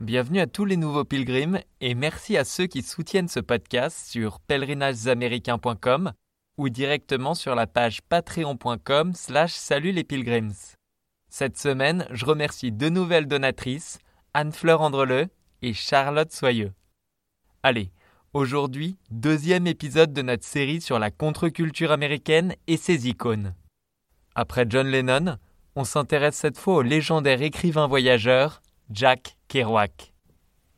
Bienvenue à tous les nouveaux pilgrims et merci à ceux qui soutiennent ce podcast sur pèlerinagesaméricains.com ou directement sur la page patreon.com slash salut les pilgrims. Cette semaine, je remercie deux nouvelles donatrices, Anne-Fleur Andreleu et Charlotte Soyeux. Allez, aujourd'hui, deuxième épisode de notre série sur la contre-culture américaine et ses icônes. Après John Lennon, on s'intéresse cette fois au légendaire écrivain voyageur Jack Kerouac.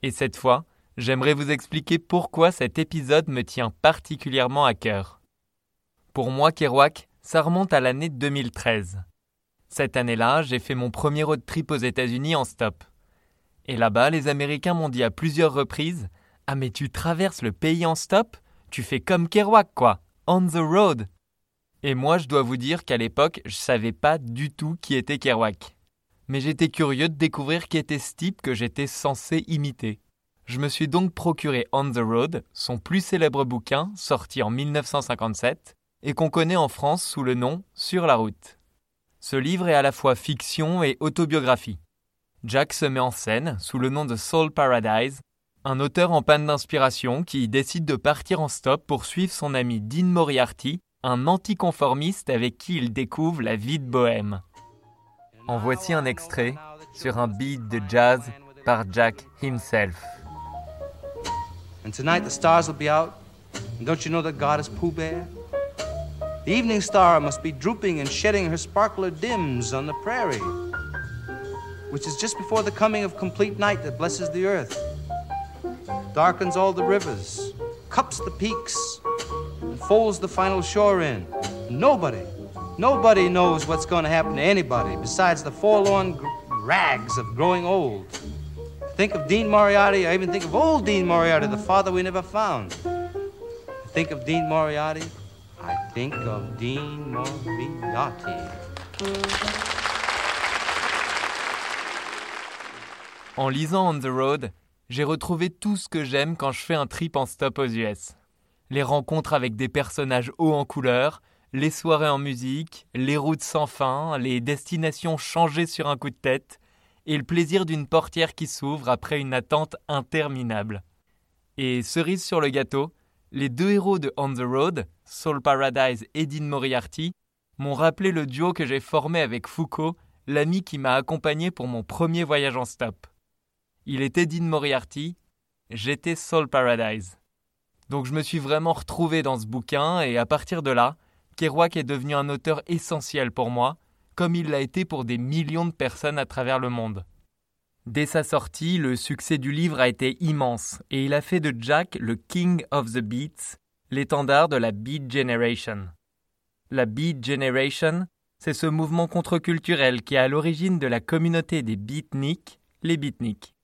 Et cette fois, j'aimerais vous expliquer pourquoi cet épisode me tient particulièrement à cœur. Pour moi, Kerouac, ça remonte à l'année 2013. Cette année-là, j'ai fait mon premier road trip aux États-Unis en stop. Et là-bas, les Américains m'ont dit à plusieurs reprises Ah, mais tu traverses le pays en stop? Tu fais comme Kerouac, quoi On the road Et moi, je dois vous dire qu'à l'époque, je savais pas du tout qui était Kerouac mais j'étais curieux de découvrir qui était ce type que j'étais censé imiter. Je me suis donc procuré On the Road, son plus célèbre bouquin, sorti en 1957, et qu'on connaît en France sous le nom Sur la route. Ce livre est à la fois fiction et autobiographie. Jack se met en scène sous le nom de Soul Paradise, un auteur en panne d'inspiration qui décide de partir en stop pour suivre son ami Dean Moriarty, un anticonformiste avec qui il découvre la vie de bohème. En voici un extrait sur un beat de jazz par Jack himself. And tonight the stars will be out. And don't you know that God is Pooh Bear? The evening star must be drooping and shedding her sparkler dims on the prairie, which is just before the coming of complete night that blesses the earth, darkens all the rivers, cups the peaks, and folds the final shore in. Nobody Nobody knows what's going to happen to anybody besides the forlorn rags of growing old. Think of Dean Moriarty, I even think of old Dean Moriarty, the father we never found. Think of Dean Moriarty, I think of Dean Moriarty. En lisant On the Road, j'ai retrouvé tout ce que j'aime quand je fais un trip en stop aux US. Les rencontres avec des personnages hauts en couleur, les soirées en musique, les routes sans fin, les destinations changées sur un coup de tête, et le plaisir d'une portière qui s'ouvre après une attente interminable. Et cerise sur le gâteau, les deux héros de On the Road, Soul Paradise et Dean Moriarty, m'ont rappelé le duo que j'ai formé avec Foucault, l'ami qui m'a accompagné pour mon premier voyage en stop. Il était Dean Moriarty, j'étais Soul Paradise. Donc je me suis vraiment retrouvé dans ce bouquin et à partir de là, Kerouac est devenu un auteur essentiel pour moi, comme il l'a été pour des millions de personnes à travers le monde. Dès sa sortie, le succès du livre a été immense et il a fait de Jack le King of the Beats, l'étendard de la Beat Generation. La Beat Generation, c'est ce mouvement contre-culturel qui est à l'origine de la communauté des beatniks, les beatniks.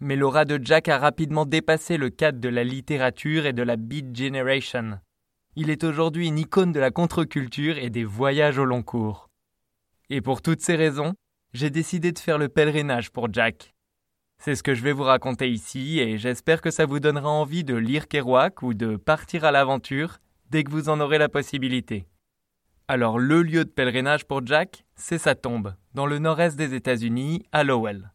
Mais l'aura de Jack a rapidement dépassé le cadre de la littérature et de la Beat Generation. Il est aujourd'hui une icône de la contre-culture et des voyages au long cours. Et pour toutes ces raisons, j'ai décidé de faire le pèlerinage pour Jack. C'est ce que je vais vous raconter ici et j'espère que ça vous donnera envie de lire Kerouac ou de partir à l'aventure dès que vous en aurez la possibilité. Alors le lieu de pèlerinage pour Jack, c'est sa tombe, dans le nord-est des États-Unis, à Lowell.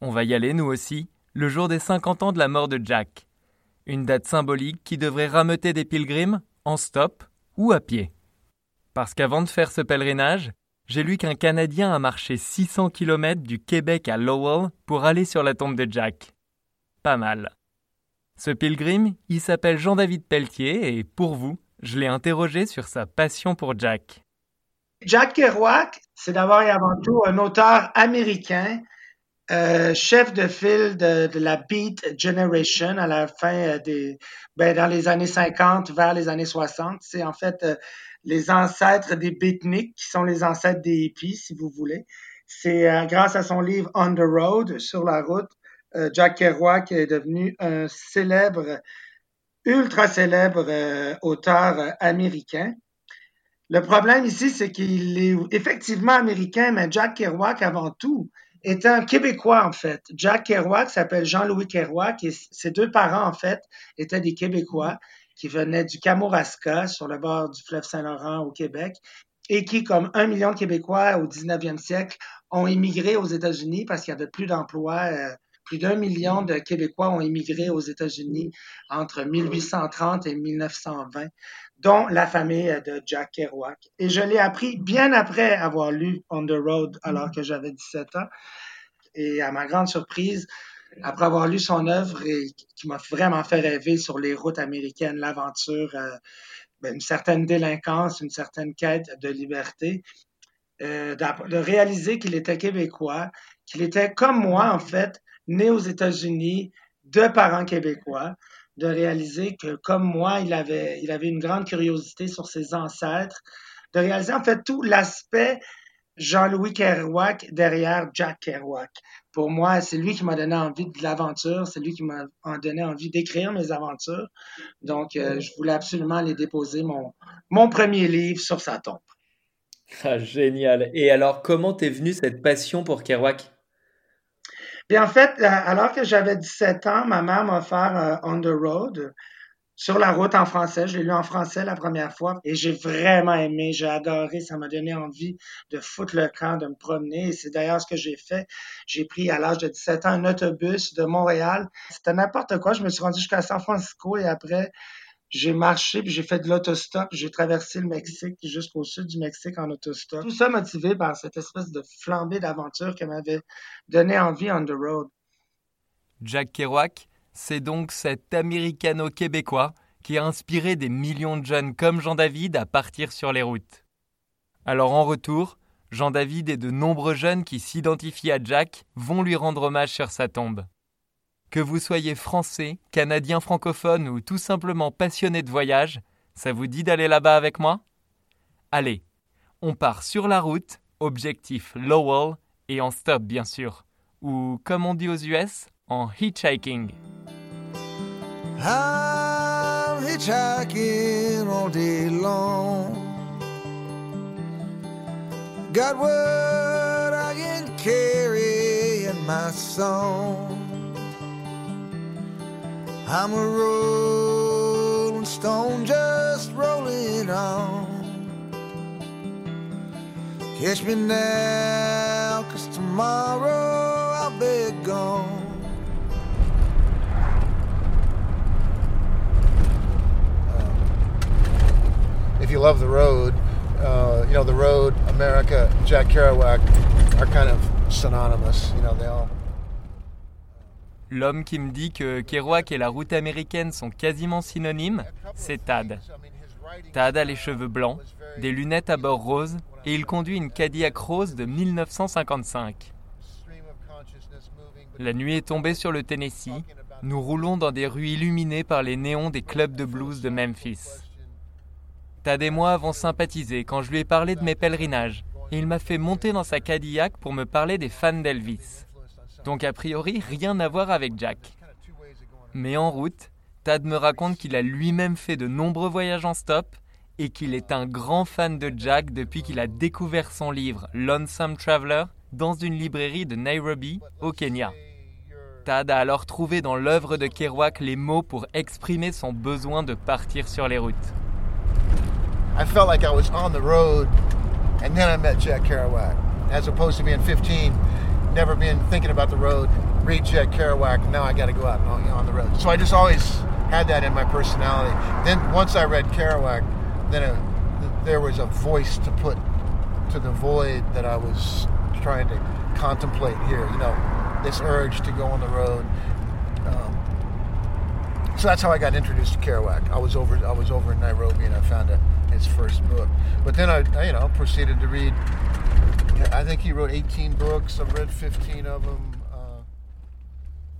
On va y aller nous aussi, le jour des 50 ans de la mort de Jack. Une date symbolique qui devrait rameuter des pilgrims en stop ou à pied. Parce qu'avant de faire ce pèlerinage, j'ai lu qu'un Canadien a marché 600 km du Québec à Lowell pour aller sur la tombe de Jack. Pas mal. Ce pilgrim, il s'appelle Jean-David Pelletier et pour vous, je l'ai interrogé sur sa passion pour Jack. Jack Kerouac, c'est d'abord et avant tout un auteur américain, euh, chef de file de, la Beat Generation à la fin euh, des, ben, dans les années 50 vers les années 60. C'est en fait euh, les ancêtres des beatniks qui sont les ancêtres des hippies, si vous voulez. C'est grâce à son livre On the Road, sur la route, Jack Kerouac est devenu un célèbre, ultra célèbre auteur américain. Le problème ici, c'est qu'il est effectivement américain, mais Jack Kerouac, avant tout, était un Québécois, en fait. Jack Kerouac s'appelle Jean-Louis Kerouac et ses deux parents, en fait, étaient des Québécois qui venaient du Kamouraska, sur le bord du fleuve Saint-Laurent au Québec, et qui, comme un million de Québécois au 19e siècle, ont immigré aux États-Unis parce qu'il y avait plus d'emplois. Euh, plus d'un million de Québécois ont immigré aux États-Unis entre 1830 et 1920 dont la famille de Jack Kerouac. Et je l'ai appris bien après avoir lu On the Road alors que j'avais 17 ans. Et à ma grande surprise, après avoir lu son œuvre et qui m'a vraiment fait rêver sur les routes américaines, l'aventure, euh, ben, une certaine délinquance, une certaine quête de liberté, euh, de réaliser qu'il était québécois, qu'il était comme moi en fait, né aux États-Unis, de parents québécois, de réaliser que, comme moi, il avait, une grande curiosité sur ses ancêtres, de réaliser en fait tout l'aspect Jean-Louis Kerouac derrière Jack Kerouac. Pour moi, c'est lui qui m'a donné envie de l'aventure, c'est lui qui m'a donné envie d'écrire mes aventures. Donc, euh, je voulais absolument aller déposer mon, mon premier livre sur sa tombe. Ah, génial. Et alors, comment t'es venue cette passion pour Kerouac? Puis en fait, alors que j'avais 17 ans, ma mère m'a offert euh, On the Road sur la route en français. Je l'ai lu en français la première fois et j'ai vraiment aimé, j'ai adoré. Ça m'a donné envie de foutre le camp, de me promener. Et c'est d'ailleurs ce que j'ai fait. J'ai pris à l'âge de 17 ans un autobus de Montréal. C'était n'importe quoi. Je me suis rendu jusqu'à San Francisco et après, j'ai marché, puis j'ai fait de l'autostop, j'ai traversé le Mexique jusqu'au sud du Mexique en autostop. Tout ça motivé par cette espèce de flambée d'aventure qui m'avait donné envie on the road. Jack Kerouac, c'est donc cet américano-québécois qui a inspiré des millions de jeunes comme Jean-David à partir sur les routes. Alors en retour, Jean-David et de nombreux jeunes qui s'identifient à Jack vont lui rendre hommage sur sa tombe. Que vous soyez français, canadien francophone ou tout simplement passionné de voyage, ça vous dit d'aller là-bas avec moi? Allez, on part sur la route, objectif Lowell et en stop bien sûr, ou comme on dit aux US, en hitchhiking. I'm a rolling stone just rolling on. Catch me now, cause tomorrow I'll be gone. if you love the road, uh, you know, the road, America, Jack Kerouac are kind of synonymous. You know, they all. L'homme qui me dit que Kerouac et la route américaine sont quasiment synonymes, c'est Tad. Tad a les cheveux blancs, des lunettes à bord rose et il conduit une Cadillac rose de 1955. La nuit est tombée sur le Tennessee. Nous roulons dans des rues illuminées par les néons des clubs de blues de Memphis. Tad et moi avons sympathisé quand je lui ai parlé de mes pèlerinages et il m'a fait monter dans sa Cadillac pour me parler des fans d'Elvis. Donc a priori, rien à voir avec Jack. Mais en route, Tad me raconte qu'il a lui-même fait de nombreux voyages en stop et qu'il est un grand fan de Jack depuis qu'il a découvert son livre Lonesome Traveler dans une librairie de Nairobi, au Kenya. Tad a alors trouvé dans l'œuvre de Kerouac les mots pour exprimer son besoin de partir sur les routes. I felt like I was on the road and then I met Jack Kerouac as opposed to being 15 never been thinking about the road. Read Jack Kerouac, now I got to go out on, on the road. So I just always had that in my personality. Then once I read Kerouac, then there was a voice to put to the void that I was trying to contemplate here. You know, this urge to go on the road. Um, So that's how I got introduced to Kerouac. I was over I was over in Nairobi and I found a, his first book. But then I, you know, proceeded to read. I think he wrote 18 books. I've read 15 of them. Uh,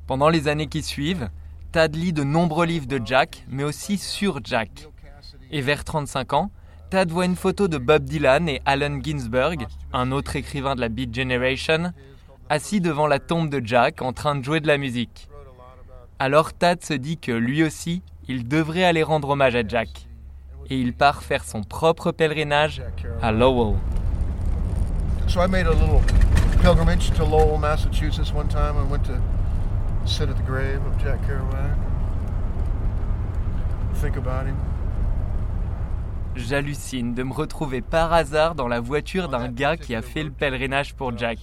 Pendant les années qui suivent, Tad lit de nombreux livres de Jack, mais aussi sur Jack. Et vers 35 ans, Tad voit une photo de Bob Dylan et Allen Ginsberg, un autre écrivain de la Beat Generation, assis devant la tombe de Jack en train de jouer de la musique. Alors Tad se dit que lui aussi, il devrait aller rendre hommage à Jack. Et il part faire son propre pèlerinage à Lowell. So I made a little pilgrimage to Lowell, Massachusetts one time. I went to sit at the grave of Jack Kerouac think about him. J'hallucine de me retrouver par hasard dans la voiture d'un gars qui a fait le pèlerinage pour Jack.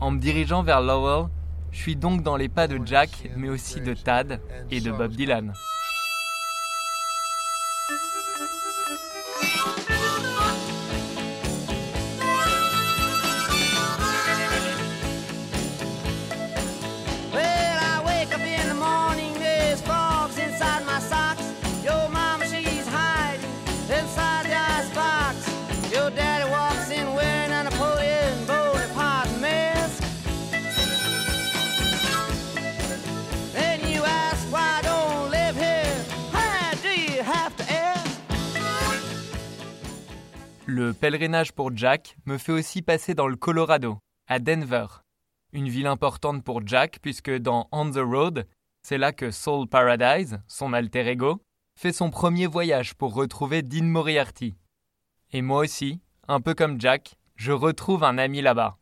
En me dirigeant vers Lowell, je suis donc dans les pas de Jack, mais aussi de Tad et de Bob Dylan. Le pèlerinage pour Jack me fait aussi passer dans le Colorado, à Denver. Une ville importante pour Jack puisque dans On the Road, c'est là que Soul Paradise, son alter ego, fait son premier voyage pour retrouver Dean Moriarty. Et moi aussi, un peu comme Jack, je retrouve un ami là-bas.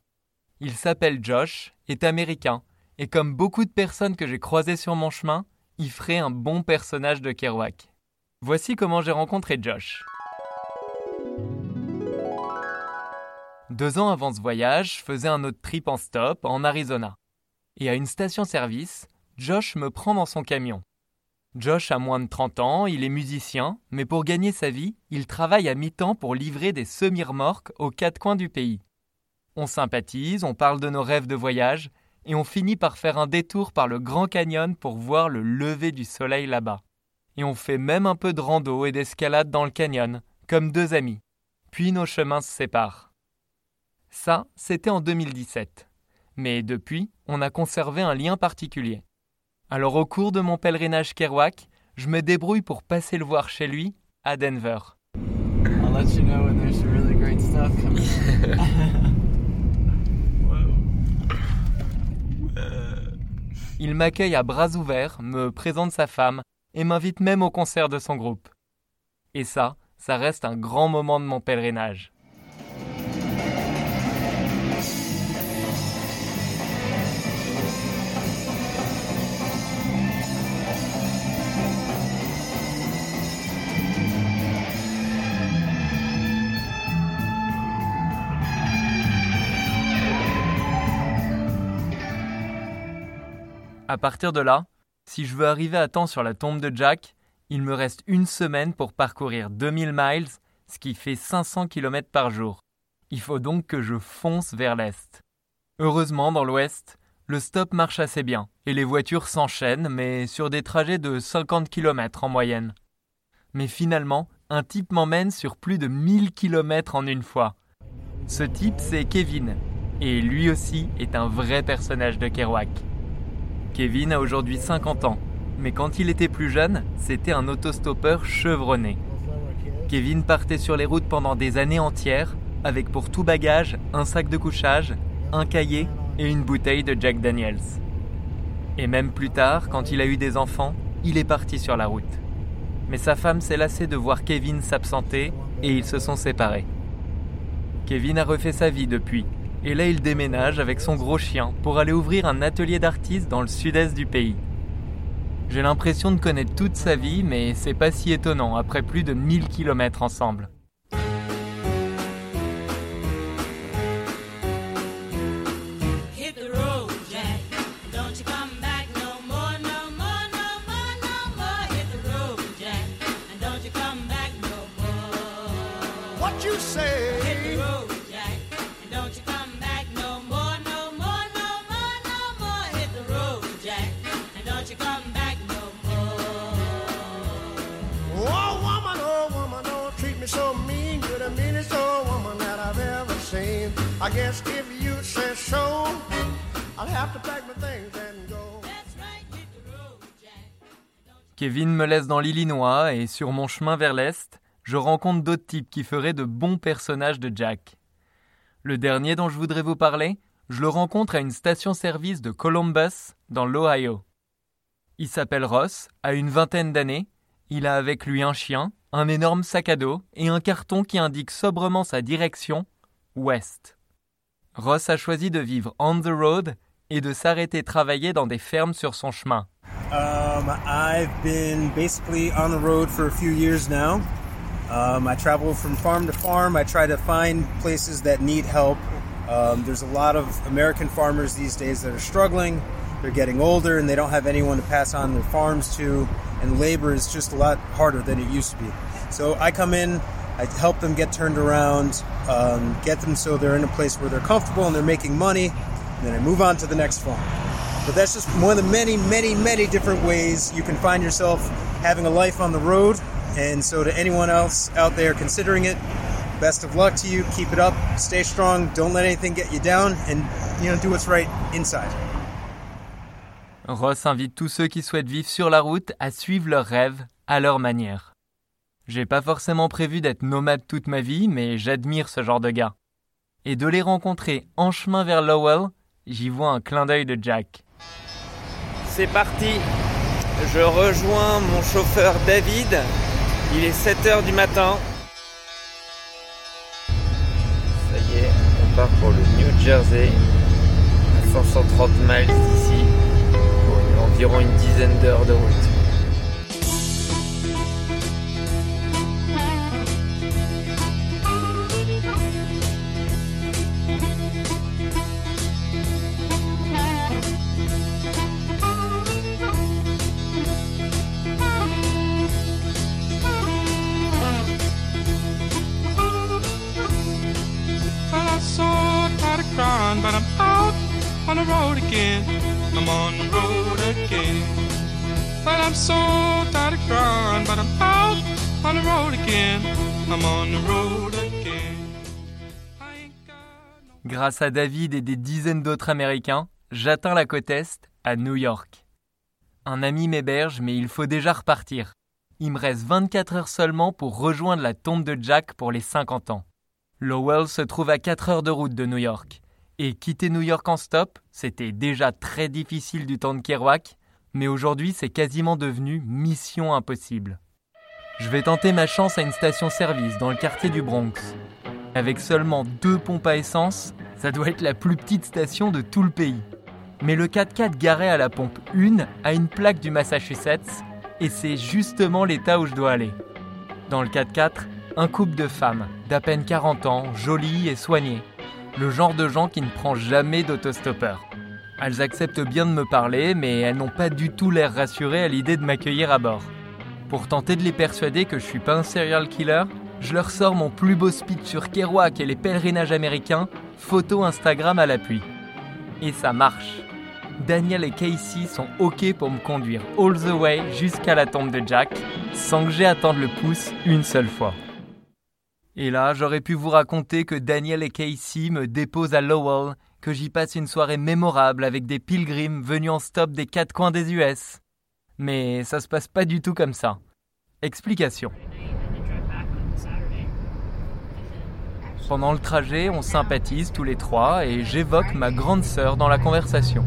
Il s'appelle Josh, est américain, et comme beaucoup de personnes que j'ai croisées sur mon chemin, il ferait un bon personnage de Kerouac. Voici comment j'ai rencontré Josh. Deux ans avant ce voyage, je faisais un autre trip en stop en Arizona. Et à une station-service, Josh me prend dans son camion. Josh a moins de 30 ans, il est musicien, mais pour gagner sa vie, il travaille à mi-temps pour livrer des semi-remorques aux quatre coins du pays. On sympathise, on parle de nos rêves de voyage, et on finit par faire un détour par le Grand Canyon pour voir le lever du soleil là-bas. Et on fait même un peu de rando et d'escalade dans le canyon, comme deux amis. Puis nos chemins se séparent. Ça, c'était en 2017. Mais depuis, on a conservé un lien particulier. Alors au cours de mon pèlerinage Kerouac, je me débrouille pour passer le voir chez lui, à Denver. I'll let you know when there's some really great stuff coming. Il m'accueille à bras ouverts, me présente sa femme et m'invite même au concert de son groupe. Et ça, ça reste un grand moment de mon pèlerinage. À partir de là, si je veux arriver à temps sur la tombe de Jack, il me reste une semaine pour parcourir 2000 miles, ce qui fait 500 km par jour. Il faut donc que je fonce vers l'est. Heureusement, dans l'ouest, le stop marche assez bien et les voitures s'enchaînent, mais sur des trajets de 50 km en moyenne. Mais finalement, un type m'emmène sur plus de 1000 km en une fois. Ce type, c'est Kevin, et lui aussi est un vrai personnage de Kerouac. Kevin a aujourd'hui 50 ans, mais quand il était plus jeune, c'était un autostoppeur chevronné. Kevin partait sur les routes pendant des années entières, avec pour tout bagage un sac de couchage, un cahier et une bouteille de Jack Daniels. Et même plus tard, quand il a eu des enfants, il est parti sur la route. Mais sa femme s'est lassée de voir Kevin s'absenter et ils se sont séparés. Kevin a refait sa vie depuis, et là il déménage avec son gros chien pour aller ouvrir un atelier d'artiste dans le sud-est du pays. J'ai l'impression de connaître toute sa vie, mais c'est pas si étonnant après plus de 1000 km ensemble. Hit the road, Kevin me laisse dans l'Illinois et sur mon chemin vers l'Est, je rencontre d'autres types qui feraient de bons personnages de Jack. Le dernier dont je voudrais vous parler, je le rencontre à une station-service de Columbus, dans l'Ohio. Il s'appelle Ross, a une vingtaine d'années, il a avec lui un chien, un énorme sac à dos et un carton qui indique sobrement sa direction, Ouest. Ross a choisi de vivre on the road et de s'arrêter travailler dans des fermes sur son chemin. Um, I've been basically on the road for a few years now. Um, I travel from farm to farm. I try to find places that need help. Um, there's a lot of American farmers these days that are struggling. They're getting older and they don't have anyone to pass on their farms to, and labor is just a lot harder than it used to be. So I come in, I help them get turned around, um, get them so they're in a place where they're comfortable and they're making money, and then I move on to the next farm. But that's just one of the many, many, many different ways you can find yourself having a life on the road. And so, to anyone else out there considering it, best of luck to you. Keep it up. Stay strong. Don't let anything get you down, and you know do what's right inside. Ross invite tous ceux qui souhaitent vivre sur la route à suivre leurs rêves à leur manière. J'ai pas forcément prévu d'être nomade toute ma vie, mais j'admire ce genre de gars. Et de les rencontrer en chemin vers Lowell, j'y vois un clin d'œil de Jack. C'est parti Je rejoins mon chauffeur David. Il est 7h du matin. Ça y est, on part pour le New Jersey, à 530 miles d'ici, pour environ une dizaine d'heures de route. Grâce à David et des dizaines d'autres Américains, j'atteins la côte Est, à New York. Un ami m'héberge, mais il faut déjà repartir. Il me reste 24 heures seulement pour rejoindre la tombe de Jack pour les 50 ans. Lowell se trouve à 4 heures de route de New York. Et quitter New York en stop, c'était déjà très difficile du temps de Kerouac, mais aujourd'hui c'est quasiment devenu mission impossible. Je vais tenter ma chance à une station-service dans le quartier du Bronx. Avec seulement deux pompes à essence, ça doit être la plus petite station de tout le pays. Mais le 4x4 garé à la pompe 1 a une plaque du Massachusetts et c'est justement l'état où je dois aller. Dans le 4x4, un couple de femmes d'à peine 40 ans, jolies et soignées. Le genre de gens qui ne prend jamais d'autostoppeur. Elles acceptent bien de me parler, mais elles n'ont pas du tout l'air rassurées à l'idée de m'accueillir à bord. Pour tenter de les persuader que je suis pas un serial killer, je leur sors mon plus beau speech sur Kerouac et les pèlerinages américains, photo Instagram à l'appui. Et ça marche. Daniel et Casey sont OK pour me conduire all the way jusqu'à la tombe de Jack, sans que j'aie à le pouce une seule fois. Et là, j'aurais pu vous raconter que Daniel et Casey me déposent à Lowell, que j'y passe une soirée mémorable avec des pilgrims venus en stop des quatre coins des US. Mais ça se passe pas du tout comme ça. Explication. Pendant le trajet, on sympathise tous les trois et j'évoque ma grande sœur dans la conversation.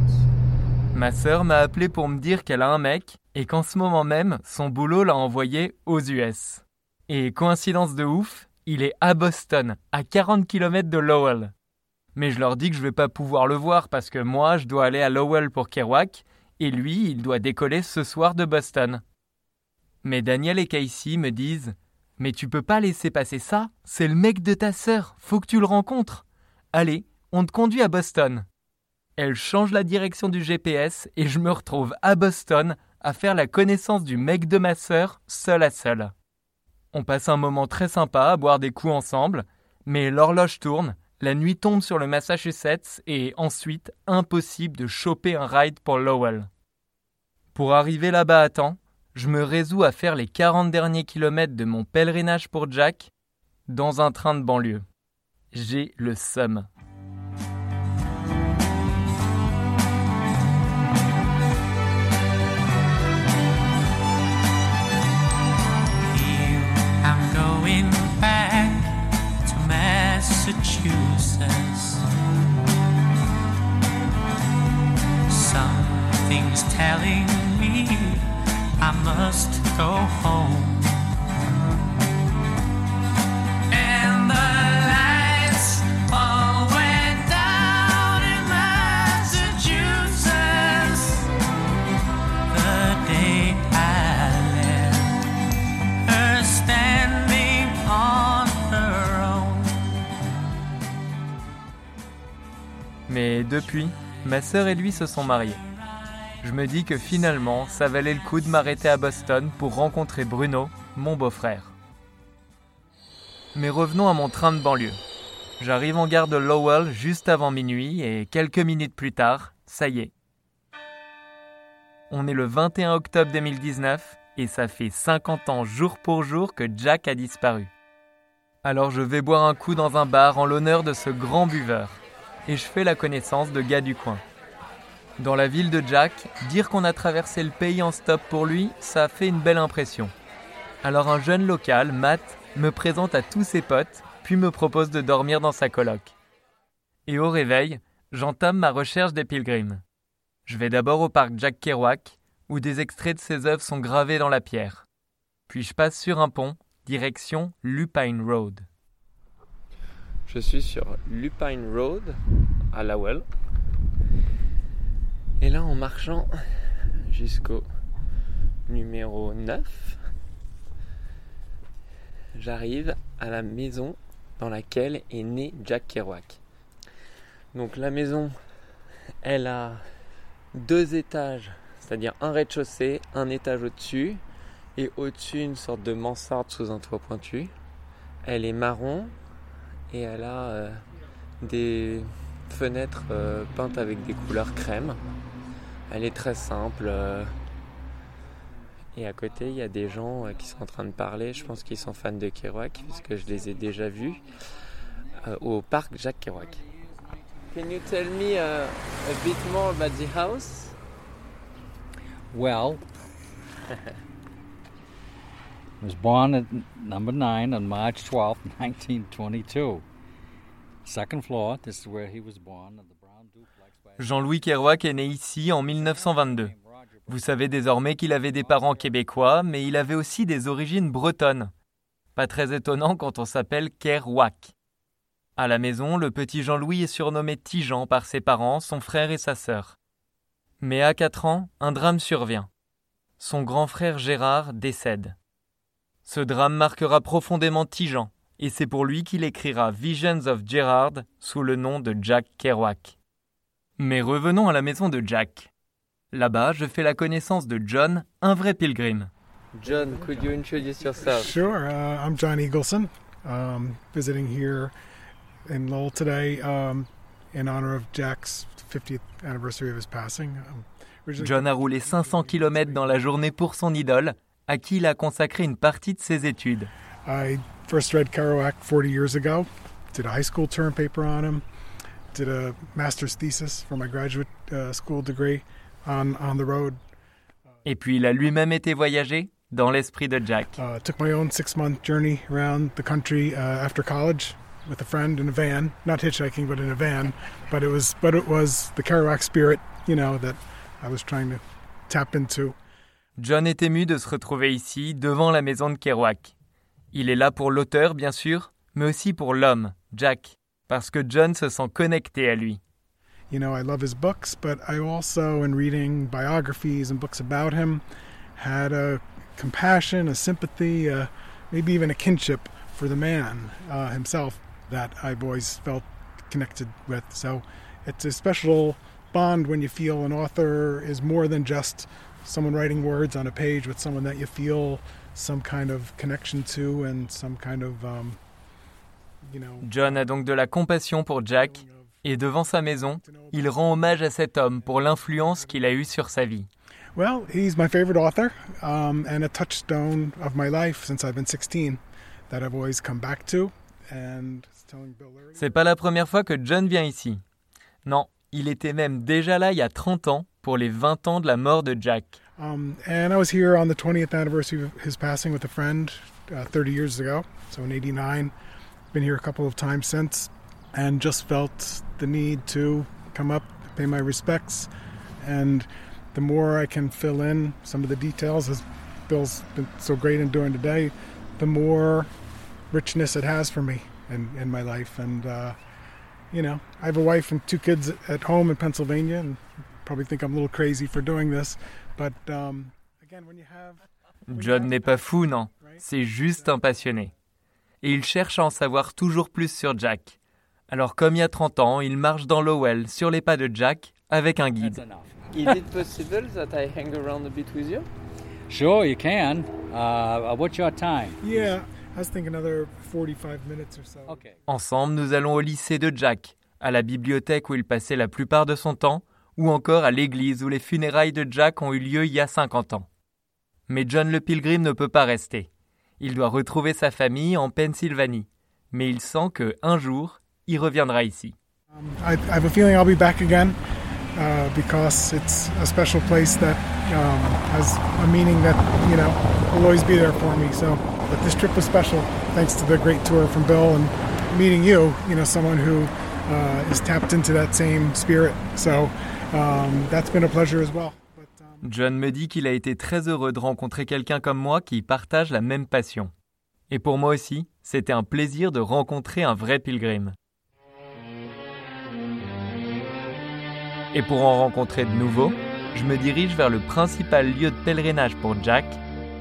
Ma sœur m'a appelé pour me dire qu'elle a un mec et qu'en ce moment même, son boulot l'a envoyé aux US. Et coïncidence de ouf, il est à Boston, à 40 km de Lowell. Mais je leur dis que je vais pas pouvoir le voir parce que moi, je dois aller à Lowell pour Kerouac et lui, il doit décoller ce soir de Boston. Mais Daniel et Casey me disent Mais tu peux pas laisser passer ça, c'est le mec de ta sœur, faut que tu le rencontres. Allez, on te conduit à Boston. Elle change la direction du GPS et je me retrouve à Boston à faire la connaissance du mec de ma sœur, seul à seul. On passe un moment très sympa à boire des coups ensemble, mais l'horloge tourne, la nuit tombe sur le Massachusetts et ensuite impossible de choper un ride pour Lowell. Pour arriver là-bas à temps, je me résous à faire les 40 derniers kilomètres de mon pèlerinage pour Jack dans un train de banlieue. J'ai le seum. Something's telling me I must go home. Depuis, ma sœur et lui se sont mariés. Je me dis que finalement, ça valait le coup de m'arrêter à Boston pour rencontrer Bruno, mon beau-frère. Mais revenons à mon train de banlieue. J'arrive en gare de Lowell juste avant minuit et quelques minutes plus tard, ça y est. On est le 21 octobre 2019 et ça fait 50 ans jour pour jour que Jack a disparu. Alors je vais boire un coup dans un bar en l'honneur de ce grand buveur et je fais la connaissance de gars du coin. Dans la ville de Jack, dire qu'on a traversé le pays en stop pour lui, ça a fait une belle impression. Alors un jeune local, Matt, me présente à tous ses potes, puis me propose de dormir dans sa coloc. Et au réveil, j'entame ma recherche des pilgrims. Je vais d'abord au parc Jack Kerouac, où des extraits de ses œuvres sont gravés dans la pierre. Puis je passe sur un pont, direction Lupine Road. Je suis sur Lupine Road à Lowell. Et là, en marchant jusqu'au numéro 9, j'arrive à la maison dans laquelle est né Jack Kerouac. Donc la maison, elle a deux étages, c'est-à-dire un rez-de-chaussée, un étage au-dessus, et au-dessus une sorte de mansarde sous un toit pointu. Elle est marron et elle a euh, des fenêtres euh, peintes avec des couleurs crème. Elle est très simple. euh, et à côté, il y a des gens euh, qui sont en train de parler. Je pense qu'ils sont fans de Kerouac, puisque je les ai déjà vus euh, au parc Jacques Kerouac. Can you tell me uh, a bit more about the house? Well, was born at number nine on March 12th, 1922. Second floor, this is where he was born. The brown duplex by Jean-Louis Kerouac est né ici en 1922. Vous savez désormais qu'il avait des parents québécois, mais il avait aussi des origines bretonnes. Pas très étonnant quand on s'appelle Kerouac. À la maison, le petit Jean-Louis est surnommé Tijan par ses parents, son frère et sa sœur. Mais à 4 ans, un drame survient. Son grand frère Gérard décède. Ce drame marquera profondément Tijan, et c'est pour lui qu'il écrira Visions of Gerard sous le nom de Jack Kerouac. Mais revenons à la maison de Jack. Là-bas, je fais la connaissance de John, un vrai pilgrim. John, could you introduce yourself? Sure. Uh, I'm John Eagleson, um, visiting here in Lowell today um, in honor of Jack's 50th anniversary of his passing. Um, originally- John a roulé 500 km dans la journée pour son idole, à qui il a consacré une partie de ses études. I first read Kerouac 40 years ago, did a high school term paper on him, did a master's thesis for my graduate uh, school degree on, on the road. Et puis il a lui-même été voyager dans l'esprit de Jack. Uh, took my own six month journey around the country uh, after college with a friend in a van, not hitchhiking, but in a van. But it was, but it was the Kerouac spirit, you know, that I was trying to tap into. John est ému de se retrouver ici, devant la maison de Kerouac. Il est là pour l'auteur, bien sûr, mais aussi pour l'homme, Jack, parce que John se sent connecté à lui. You know, I love his books, but I also, in reading biographies and books about him, had a compassion, a sympathy, uh, maybe even a kinship for the man uh, himself that I've always felt connected with. So it's a special bond when you feel an author is more than just someone writing words on a page, with someone that you feel some kind of connection to and some kind of, um, you know, John a donc de la compassion pour Jack, et devant sa maison, il rend hommage à cet homme pour l'influence qu'il a eue sur sa vie. Well, he's my favorite author um, and a touchstone of my life since I've been 16 that I've always come back to. And C'est pas la première fois que John vient ici. Non, il était même déjà là il y a 30 ans pour les 20 ans de la mort de Jack. um, and I was here on the 20th anniversary of his passing with a friend uh, 30 years ago, so in 89. Been here a couple of times since and just felt the need to come up, pay my respects. And the more I can fill in some of the details, as Bill's been so great in doing today, the more richness it has for me in, in my life. And, uh, you know, I have a wife and two kids at home in Pennsylvania, and probably think I'm a little crazy for doing this. But um, again, when you have. John n'est pas fou, non. C'est juste un passionné. Et il cherche à en savoir toujours plus sur Jack. Alors comme il y a 30 ans, il marche dans Lowell, sur les pas de Jack, avec un guide. Is it possible that I hang around a bit with you? Sure, you can. Uh, what's your time? Yeah, I was thinking another 45 minutes or so. Okay. Ensemble, nous allons au lycée de Jack, à la bibliothèque où il passait la plupart de son temps, ou encore à l'église où les funérailles de Jack ont eu lieu il y a 50 ans. Mais John le Pilgrim ne peut pas rester. Il doit retrouver sa famille en Pennsylvanie, mais il sent que un jour, il reviendra ici. Um, But this trip was special thanks to the great tour from Bill and meeting you, you know, someone who uh, is tapped into that same spirit. So, um, that's been a pleasure as well. Um, John me dit qu'il a été très heureux de rencontrer quelqu'un comme moi qui partage la même passion. Et pour moi aussi, c'était un plaisir de rencontrer un vrai pilgrim. Et pour en rencontrer de nouveaux, je me dirige vers le principal lieu de pèlerinage pour Jack,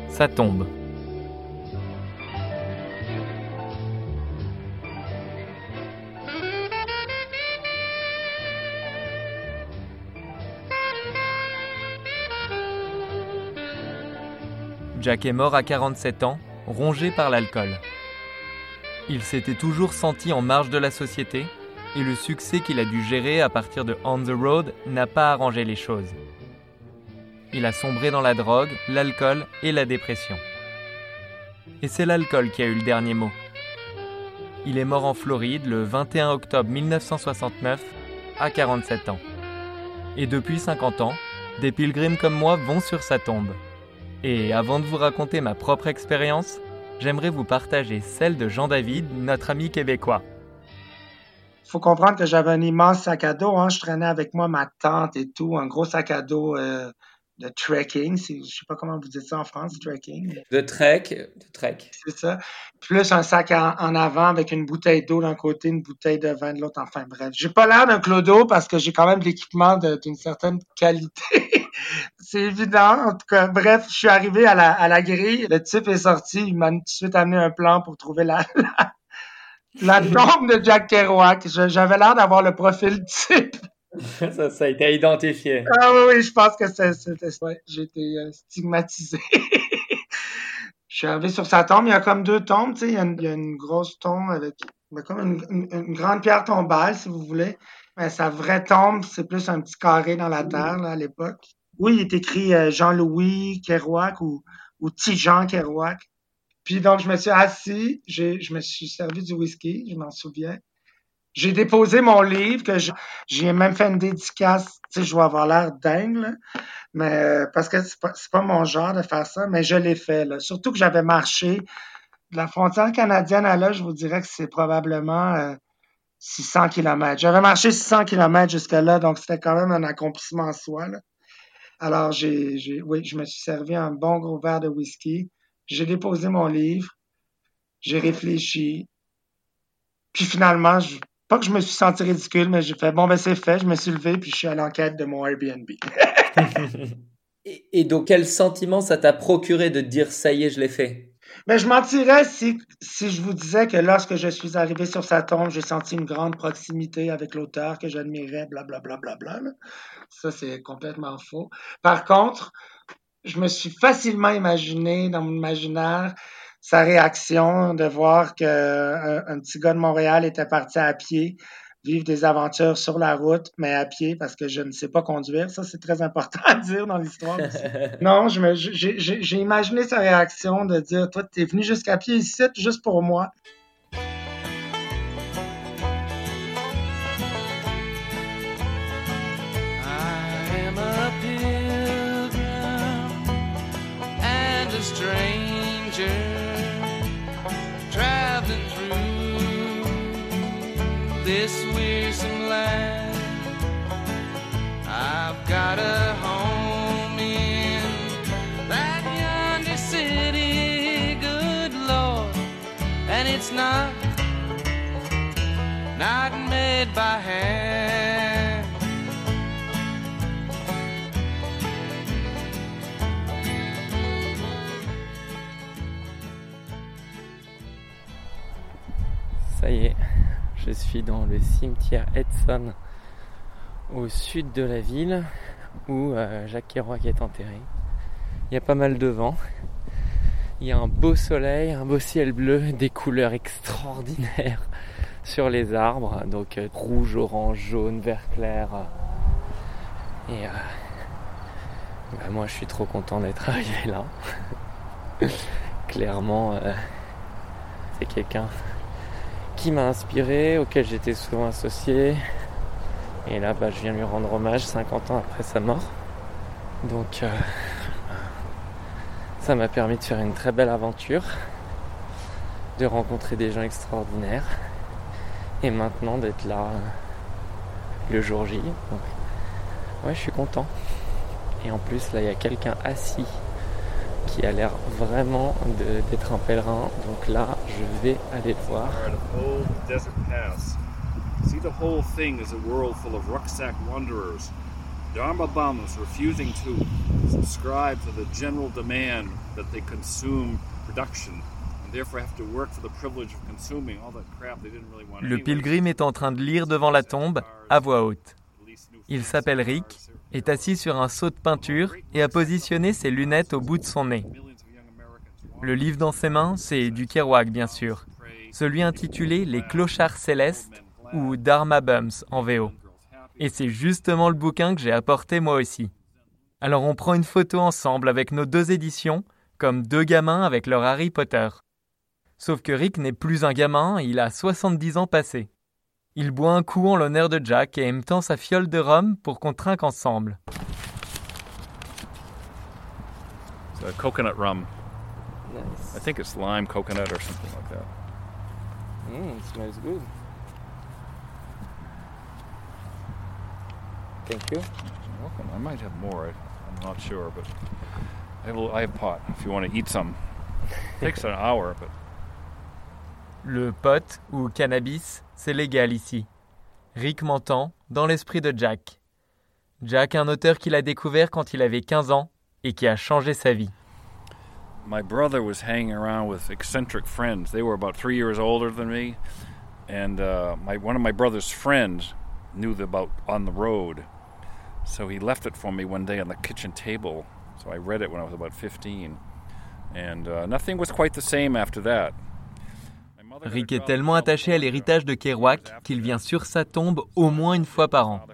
sa tombe. Jack est mort à 47 ans, rongé par l'alcool. Il s'était toujours senti en marge de la société et le succès qu'il a dû gérer à partir de On the Road n'a pas arrangé les choses. Il a sombré dans la drogue, l'alcool et la dépression. Et c'est l'alcool qui a eu le dernier mot. Il est mort en Floride le 21 octobre 1969 à 47 ans. Et depuis 50 ans, des pilgrims comme moi vont sur sa tombe. Et avant de vous raconter ma propre expérience, j'aimerais vous partager celle de Jean David, notre ami québécois. faut comprendre que j'avais un immense sac à dos. Hein. Je traînais avec moi ma tante et tout, un gros sac à dos euh, de trekking. Je sais pas comment vous dites ça en France, trekking. De trek, de trek. C'est ça. Plus un sac en, en avant avec une bouteille d'eau d'un côté, une bouteille de vin de l'autre. Enfin bref, j'ai pas l'air d'un clodo parce que j'ai quand même de l'équipement d'une certaine qualité. C'est évident. En tout cas, bref, je suis arrivé à la, à la grille. Le type est sorti. Il m'a tout de suite amené un plan pour trouver la, la, la tombe de Jack Kerouac. J'avais l'air d'avoir le profil type. ça, ça a été identifié. Ah oui, oui, je pense que c'est- c'était ouais, j'ai été euh, stigmatisé. je suis arrivé sur sa tombe, il y a comme deux tombes, tu sais, il y, a une- il y a une grosse tombe avec comme une, une- une grande pierre tombale, si vous voulez. Mais sa vraie tombe, c'est plus un petit carré dans la terre, là, à l'époque. Oui, il est écrit euh, Jean-Louis Kerouac ou, ou T-Jean Kerouac. Puis donc, je me suis assis, je me suis servi du whisky, je m'en souviens. J'ai déposé mon livre, que j'ai même fait une dédicace. Tu sais, je dois avoir l'air dingue. Mais, euh, parce que c'est pas, pas mon genre de faire ça, mais je l'ai fait, là. Surtout que j'avais marché de la frontière canadienne à là, je vous dirais que c'est probablement euh, 600 kilomètres. J'avais marché 600 kilomètres jusqu'à là, donc c'était quand même un accomplissement en soi, là. Alors, j'ai, j'ai, oui, je me suis servi un bon gros verre de whisky. J'ai déposé mon livre. J'ai réfléchi. Puis finalement, je, pas que je me suis senti ridicule, mais j'ai fait, bon, ben c'est fait. Je me suis levé, puis je suis à l'enquête de mon Airbnb. Et, et donc, quel sentiment ça t'a procuré de te dire ça y est, je l'ai fait? Mais je mentirais si, si je vous disais que lorsque je suis arrivé sur sa tombe, j'ai senti une grande proximité avec l'auteur que j'admirais, blablabla. Bla, bla, bla. Ça, c'est complètement faux. Par contre, je me suis facilement imaginé dans mon imaginaire sa réaction de voir que un, un petit gars de Montréal était parti à pied vivre des aventures sur la route, mais à pied parce que je ne sais pas conduire. Ça, c'est très important à dire dans l'histoire. Non, j'ai imaginé sa réaction de dire, toi, t'es venu jusqu'à pied ici, juste pour moi. Ça y est, je suis dans le cimetière Edson, au sud de la ville, où euh, Jacques Kerouac est enterré. Il y a pas mal de vent. Il y a un beau soleil, un beau ciel bleu, des couleurs extraordinaires sur les arbres, donc euh, rouge, orange, jaune, vert clair. Et euh, bah, moi, je suis trop content d'être arrivé là. Clairement, euh, c'est quelqu'un qui m'a inspiré, auquel j'étais souvent associé. Et là, bah, je viens lui rendre hommage 50 ans après sa mort. Donc, euh, ça m'a permis de faire une très belle aventure, de rencontrer des gens extraordinaires, et maintenant d'être là le jour J. Donc, ouais, je suis content. Et en plus, là, il y a quelqu'un assis qui a l'air vraiment d'être un pèlerin. Donc là, je vais aller le voir. See the whole thing is a world full of rucksack wanderers. Dharma bums refusing to subscribe to the general demand that they consume production Le anyway. pilgrim est en train de lire devant la tombe, à voix haute. Il s'appelle Rick, est assis sur un seau de peinture et a positionné ses lunettes au bout de son nez. Le livre dans ses mains, c'est du Kerouac, bien sûr. Celui intitulé Les clochards célestes ou Dharma Bums en VO. Et c'est justement le bouquin que j'ai apporté moi aussi. Alors on prend une photo ensemble avec nos deux éditions, comme deux gamins avec leur Harry Potter. Sauf que Rick n'est plus un gamin, il a 70 ans passés. Il boit un coup en l'honneur de Jack et me tend sa fiole de rhum pour qu'on trinque ensemble. It's a coconut rum. Nice. I think it's lime coconut or something like that. Mm, it smells good. Thank you. You're welcome. I might have more. I, I'm not sure, but I have, a little- I have pot if you want to eat some. takes an hour, but Le pot, ou cannabis, c'est légal ici. Rick m'entend, dans l'esprit de Jack. Jack, un auteur qu'il a découvert quand il avait 15 ans et qui a changé sa vie. my brother was hanging around with eccentric friends. They were about three years older than me, and uh, my one of my brother's friends knew about on the road, so he left it for me one day on the kitchen table. So I read it when I was about 15, and uh, nothing was quite the same after that. Rick est tellement attaché à l'héritage de Kerouac qu'il vient sur sa tombe au moins une fois par an.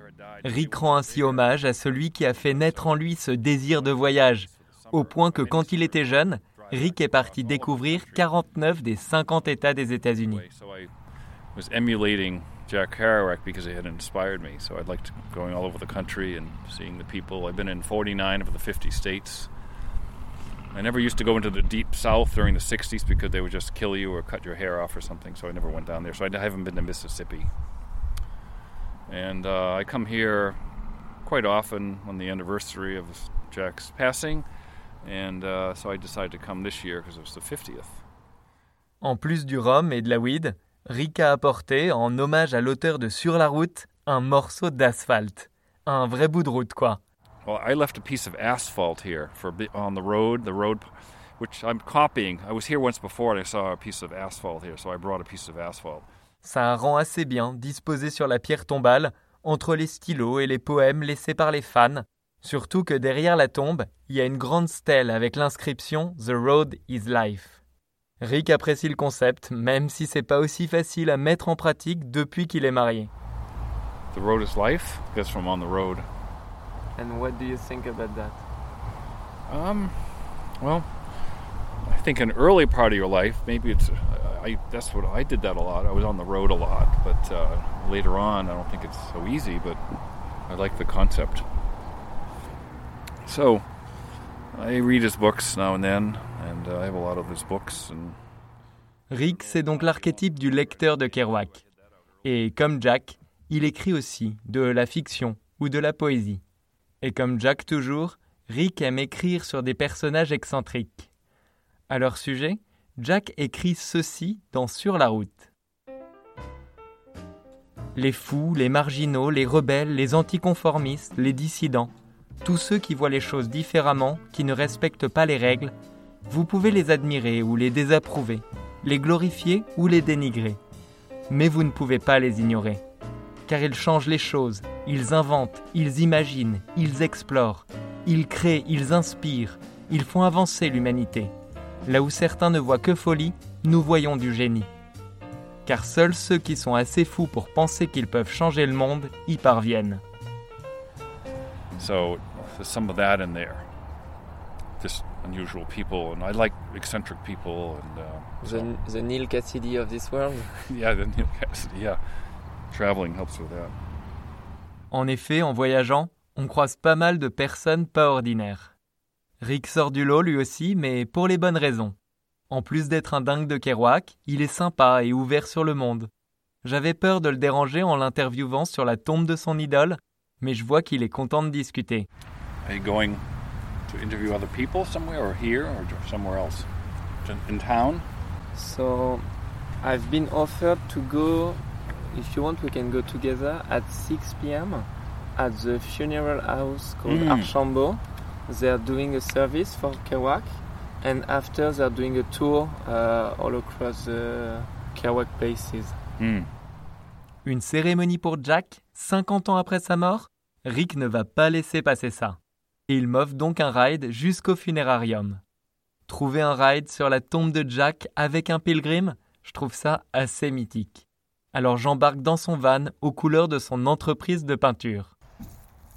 Rick rend ainsi hommage à celui qui a fait naître en lui ce désir de voyage, au point que quand il était jeune, Rick est parti découvrir 49 des 50 États des États-Unis. Jack Kerouac because he had inspired me. So I liked going all over the country and seeing the people. I've been in 49 of the 50 states. I never used to go into the deep south during the 60s because they would just kill you or cut your hair off or something. So I never went down there. So I haven't been to Mississippi. And uh, I come here quite often on the anniversary of Jack's passing. And uh, so I decided to come this year because it was the 50th. En plus du rhum et de la weed, Rick a apporté, en hommage à l'auteur de Sur la route, un morceau d'asphalte. Un vrai bout de route, quoi. Well, I left a piece of asphalt here for a bit on the road, the road, which I'm copying. I was here once before and I saw a piece of asphalt here, so I brought a piece of asphalt. Ça rend assez bien, disposé sur la pierre tombale, entre les stylos et les poèmes laissés par les fans. Surtout que derrière la tombe, il y a une grande stèle avec l'inscription The Road is Life. Rick apprécie le concept, même si c'est pas aussi facile à mettre en pratique depuis qu'il est marié. The road is life. That's from on the road. And what do you think about that? Um, well, I think an early part of your life, maybe it's. I that's what I did that a lot. I was on the road a lot, but uh, later on, I don't think it's so easy. But I like the concept. So I read his books now and then, and uh, I have a lot of his books. And Rick, c'est donc l'archétype du lecteur de Kerouac. Et comme Jack, il écrit aussi de la fiction ou de la poésie. Et comme Jack toujours, Rick aime écrire sur des personnages excentriques. À leur sujet, Jack écrit ceci dans Sur la route. Les fous, les marginaux, les rebelles, les anticonformistes, les dissidents, tous ceux qui voient les choses différemment, qui ne respectent pas les règles, vous pouvez les admirer ou les désapprouver, les glorifier ou les dénigrer. Mais vous ne pouvez pas les ignorer. Car ils changent les choses, ils inventent, ils imaginent, ils explorent, ils créent, ils inspirent, ils font avancer l'humanité. Là où certains ne voient que folie, nous voyons du génie. Car seuls ceux qui sont assez fous pour penser qu'ils peuvent changer le monde y parviennent. So there's some of that in there. Just unusual people, and I like eccentric people, and uh, The, so- the Neil Cassidy of this world? yeah, the Neil Cassidy, yeah, traveling helps with that. En effet, en voyageant, on croise pas mal de personnes pas ordinaires. Rick sort du lot lui aussi, mais pour les bonnes raisons. En plus d'être un dingue de Kerouac, il est sympa et ouvert sur le monde. J'avais peur de le déranger en l'interviewant sur la tombe de son idole, mais je vois qu'il est content de discuter. Are you going to interview other people somewhere, or here, or somewhere else? In- In town? So I've been offered to go. If you want, we can go together at 6 p.m. at the funeral house called Mm. Archambault. They're doing a service for Kerouac, and after they're doing a tour uh, all across the Kerouac places. Hmm. Une cérémonie pour Jack, 50 ans après sa mort? Rick ne va pas laisser passer ça. Et il m'offre donc un ride jusqu'au funérarium. Trouver un ride sur la tombe de Jack avec un pilgrim, je trouve ça assez mythique. Alors j'embarque dans son van aux couleurs de son entreprise de peinture.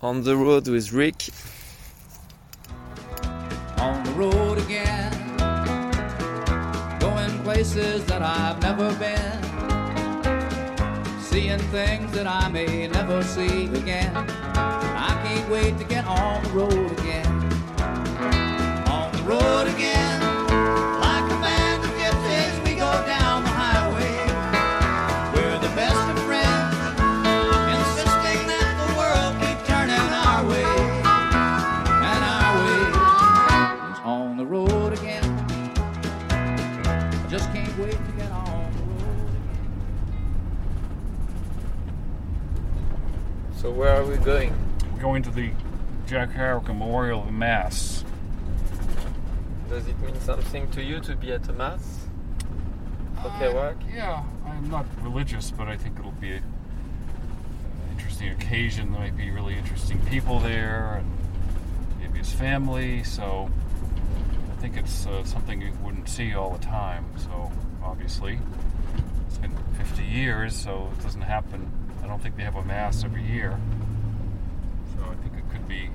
On the road with Rick. on the road again. Going places that I've never been. Seeing things that I may never see again. I can't wait to get on the road again. On the road again. So where are we going? We're going to the Jack Kerouac Memorial Mass. Does it mean something to you to be at a mass for Kerouac? Yeah, I'm not religious, but I think it'll be an interesting occasion. There might be really interesting people there, and maybe his family. So I think it's uh, something you wouldn't see all the time. So obviously, it's been 50 years, so it doesn't happen. I don't think they have a mass every year. So I think it could be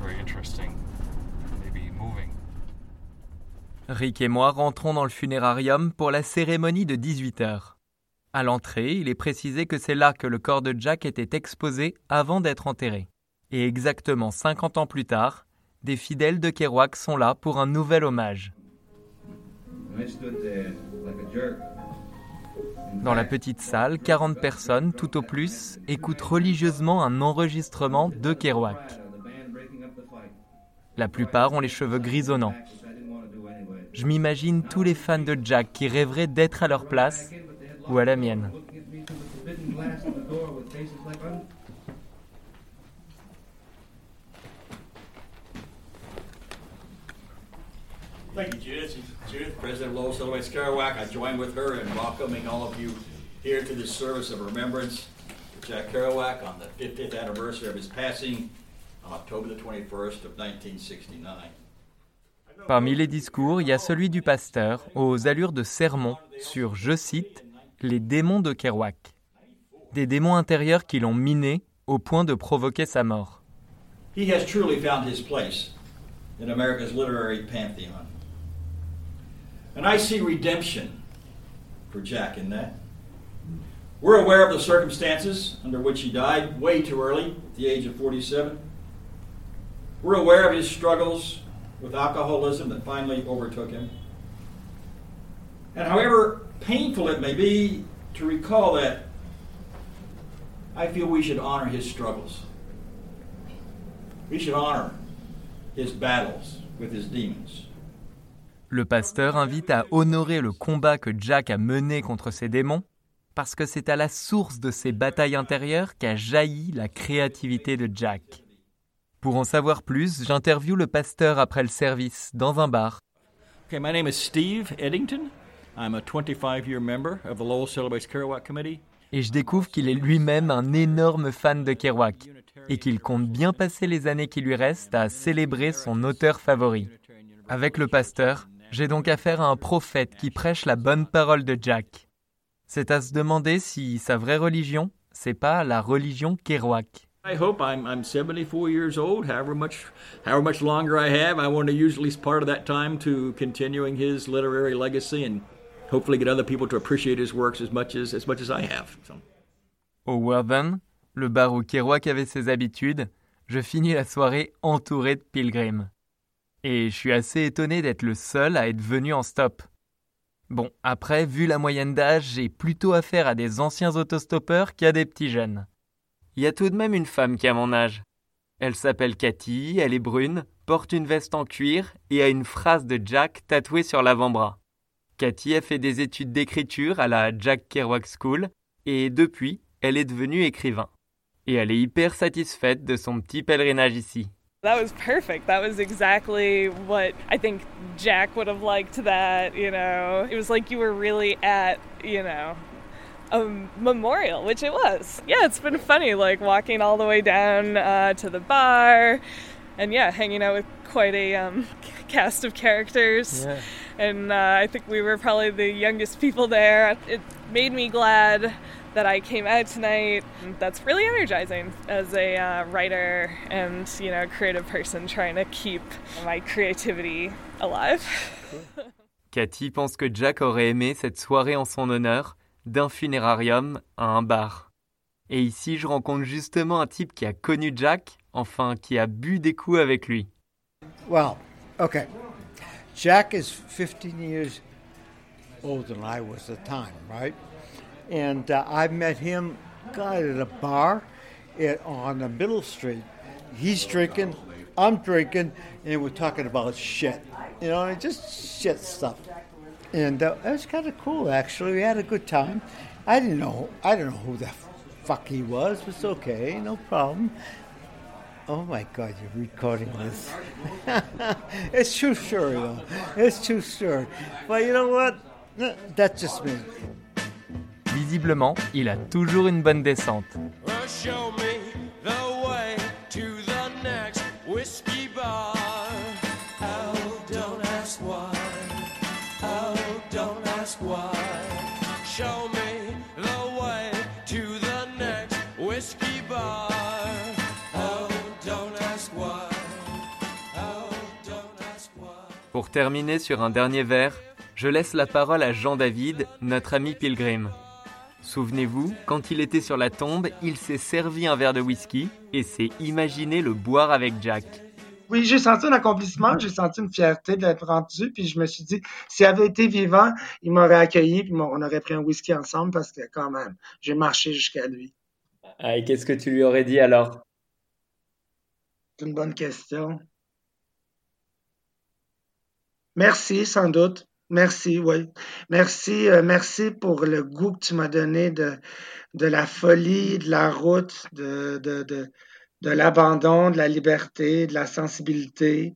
very interesting, maybe moving. Rick et moi rentrons dans le funérarium pour la cérémonie de 18h. À l'entrée, il est précisé que c'est là que le corps de Jack était exposé avant d'être enterré. Et exactement 50 ans plus tard, des fidèles de Kerouac sont là pour un nouvel hommage. I stood there like a jerk. Dans la petite salle, 40 personnes, tout au plus, écoutent religieusement un enregistrement de Kerouac. La plupart ont les cheveux grisonnants. Je m'imagine tous les fans de Jack qui rêveraient d'être à leur place ou à la mienne. Judith, President Lowell Silhouette Kerouac, I join with her in welcoming all of you here to this service of remembrance for Jack Kerouac on the 50th anniversary of his passing on October the 21st of 1969. Parmi les discours, il y a celui du pasteur aux allures de sermon sur, je cite, les démons de Kerouac. Des démons intérieurs qui l'ont miné au point de provoquer sa mort. He has truly found his place in America's literary pantheon. And I see redemption for Jack in that. We're aware of the circumstances under which he died way too early, at the age of 47. We're aware of his struggles with alcoholism that finally overtook him. And however painful it may be to recall that, I feel we should honor his struggles. We should honor his battles with his demons. Le pasteur invite à honorer le combat que Jack a mené contre ses démons, parce que c'est à la source de ces batailles intérieures qu'a jailli la créativité de Jack. Pour en savoir plus, j'interviewe le pasteur après le service, dans un bar. Okay, my name is Steve Eddington. I'm a 25 year member of the Lowell Celebrates Kerouac Committee. et je découvre qu'il est lui-même un énorme fan de Kerouac et qu'il compte bien passer les années qui lui restent à célébrer son auteur favori. Avec le pasteur, j'ai donc affaire à un prophète qui prêche la bonne parole de Jack. C'est à se demander si sa vraie religion, c'est pas la religion Kerouac. I hope I'm, I'm 74 years old. However much, however much longer I have, I want to use at least part of that time to continuing his literary legacy and hopefully get other people to appreciate his works as much as as much as I have. So. Au Worthen, le bar où Kerouac avait ses habitudes, je finis la soirée entouré de pilgrims. Et je suis assez étonné d'être le seul à être venu en stop. Bon, après, vu la moyenne d'âge, j'ai plutôt affaire à des anciens autostoppeurs qu'à des petits jeunes. Il y a tout de même une femme qui a mon âge. Elle s'appelle Cathy, elle est brune, porte une veste en cuir et a une phrase de Jack tatouée sur l'avant-bras. Cathy a fait des études d'écriture à la Jack Kerouac School et depuis, elle est devenue écrivain. Et elle est hyper satisfaite de son petit pèlerinage ici. That was perfect. That was exactly what I think Jack would have liked that, you know. It was like you were really at, you know, a memorial, which it was. Yeah, it's been funny, like walking all the way down uh, to the bar and yeah, hanging out with quite a um, cast of characters. Yeah. And uh, I think we were probably the youngest people there. It made me glad that I came out tonight. That's really energizing as a uh, writer and you know creative person trying to keep my creativity alive. Cathy pense que Jack aurait aimé cette soirée en son honneur, d'un funérarium à un bar. Et ici, je rencontre justement un type qui a connu Jack, enfin qui a bu des coups avec lui. Well, okay. Jack is 15 years older than I was at the time, right? And uh, I met him, God, at a bar at, on the middle street. He's drinking, I'm drinking, and we're talking about shit. You know, just shit stuff. And uh, it was kind of cool, actually. We had a good time. I didn't know, I don't know who the fuck he was, but it's okay, no problem. Oh my God, you're recording this. it's too story, though. It's too story. But you know what? That's just me. Visiblement, il a toujours une bonne descente. Well, show me the way to the next whiskey bar. Don't ask why. Don't ask why. Show me the way to the next whiskey bar. Don't ask why. Don't ask why. Pour terminer sur un dernier verre, je laisse la parole à Jean-David, notre ami pilgrim. Souvenez-vous, quand il était sur la tombe, il s'est servi un verre de whisky et s'est imaginé le boire avec Jack. Oui, j'ai senti un accomplissement, j'ai senti une fierté d'être rendu, puis je me suis dit, s'il avait été vivant, il m'aurait accueilli, puis on aurait pris un whisky ensemble parce que quand même, j'ai marché jusqu'à lui. Ah, et qu'est-ce que tu lui aurais dit alors? C'est une bonne question. Merci, sans doute. Merci, oui. Merci, euh, merci pour le goût que tu m'as donné de, la folie, de la route, de, l'abandon, de la liberté, de la sensibilité.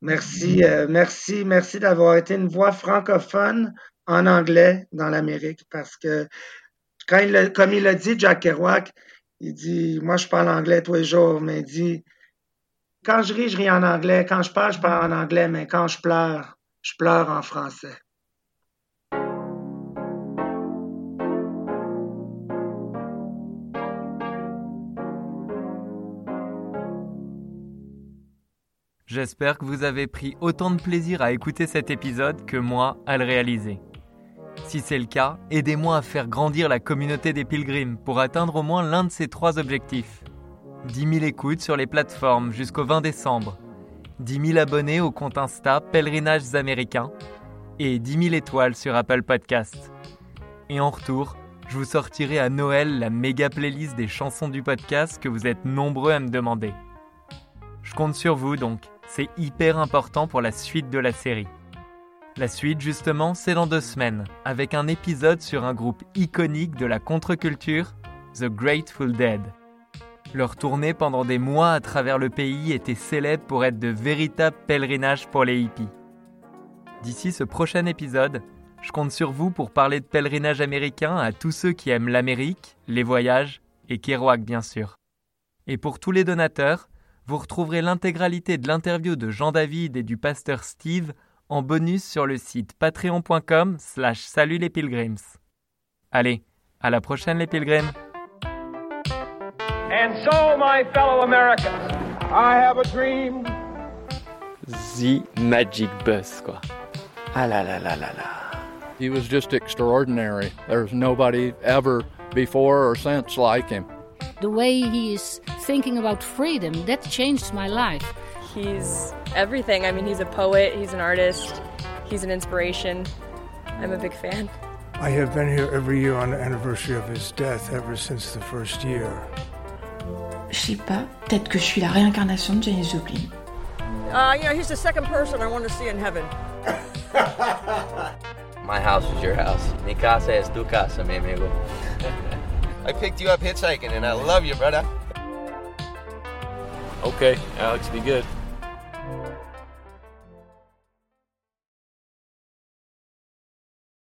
Merci, euh, merci, merci d'avoir été une voix francophone en anglais dans l'Amérique parce que comme il a dit, Jack Kerouac, il dit, moi je parle anglais tous les jours, mais il dit, quand je ris, je ris en anglais, quand je parle, je parle en anglais, mais quand je pleure, je pleure en français. J'espère que vous avez pris autant de plaisir à écouter cet épisode que moi à le réaliser. Si c'est le cas, aidez-moi à faire grandir la communauté des pilgrims pour atteindre au moins l'un de ces trois objectifs. 10 000 écoutes sur les plateformes jusqu'au 20 décembre, 10 000 abonnés au compte Insta Pèlerinages Américains et 10 000 étoiles sur Apple Podcast. Et en retour, je vous sortirai à Noël la méga playlist des chansons du podcast que vous êtes nombreux à me demander. Je compte sur vous donc, c'est hyper important pour la suite de la série. La suite, justement, c'est dans deux semaines, avec un épisode sur un groupe iconique de la contre-culture, The Grateful Dead. Leur tournée pendant des mois à travers le pays était célèbre pour être de véritables pèlerinages pour les hippies. D'ici ce prochain épisode, je compte sur vous pour parler de pèlerinage américain à tous ceux qui aiment l'Amérique, les voyages et Kerouac bien sûr. Et pour tous les donateurs, vous retrouverez l'intégralité de l'interview de Jean-David et du pasteur Steve en bonus sur le site patreon.com slash salut les pilgrims. Allez, à la prochaine les pilgrims And so, my fellow Americans, I have a dream. The Magic Bus, quoi. Ah là là là là là. He was just extraordinary. There's nobody ever before or since like him. The way he is thinking about freedom, that changed my life. He's everything. I mean, he's a poet, he's an artist, he's an inspiration. I'm a big fan. I have been here every year on the anniversary of his death ever since the first year. Je sais pas, peut-être que je suis la réincarnation de Janis Joplin. Uh, you know, he's the second person I want to see in heaven. My house is your house. Mi casa es tu casa, mi amigo. I picked you up hitchhiking and I love you, brother. Okay, Alex, be good.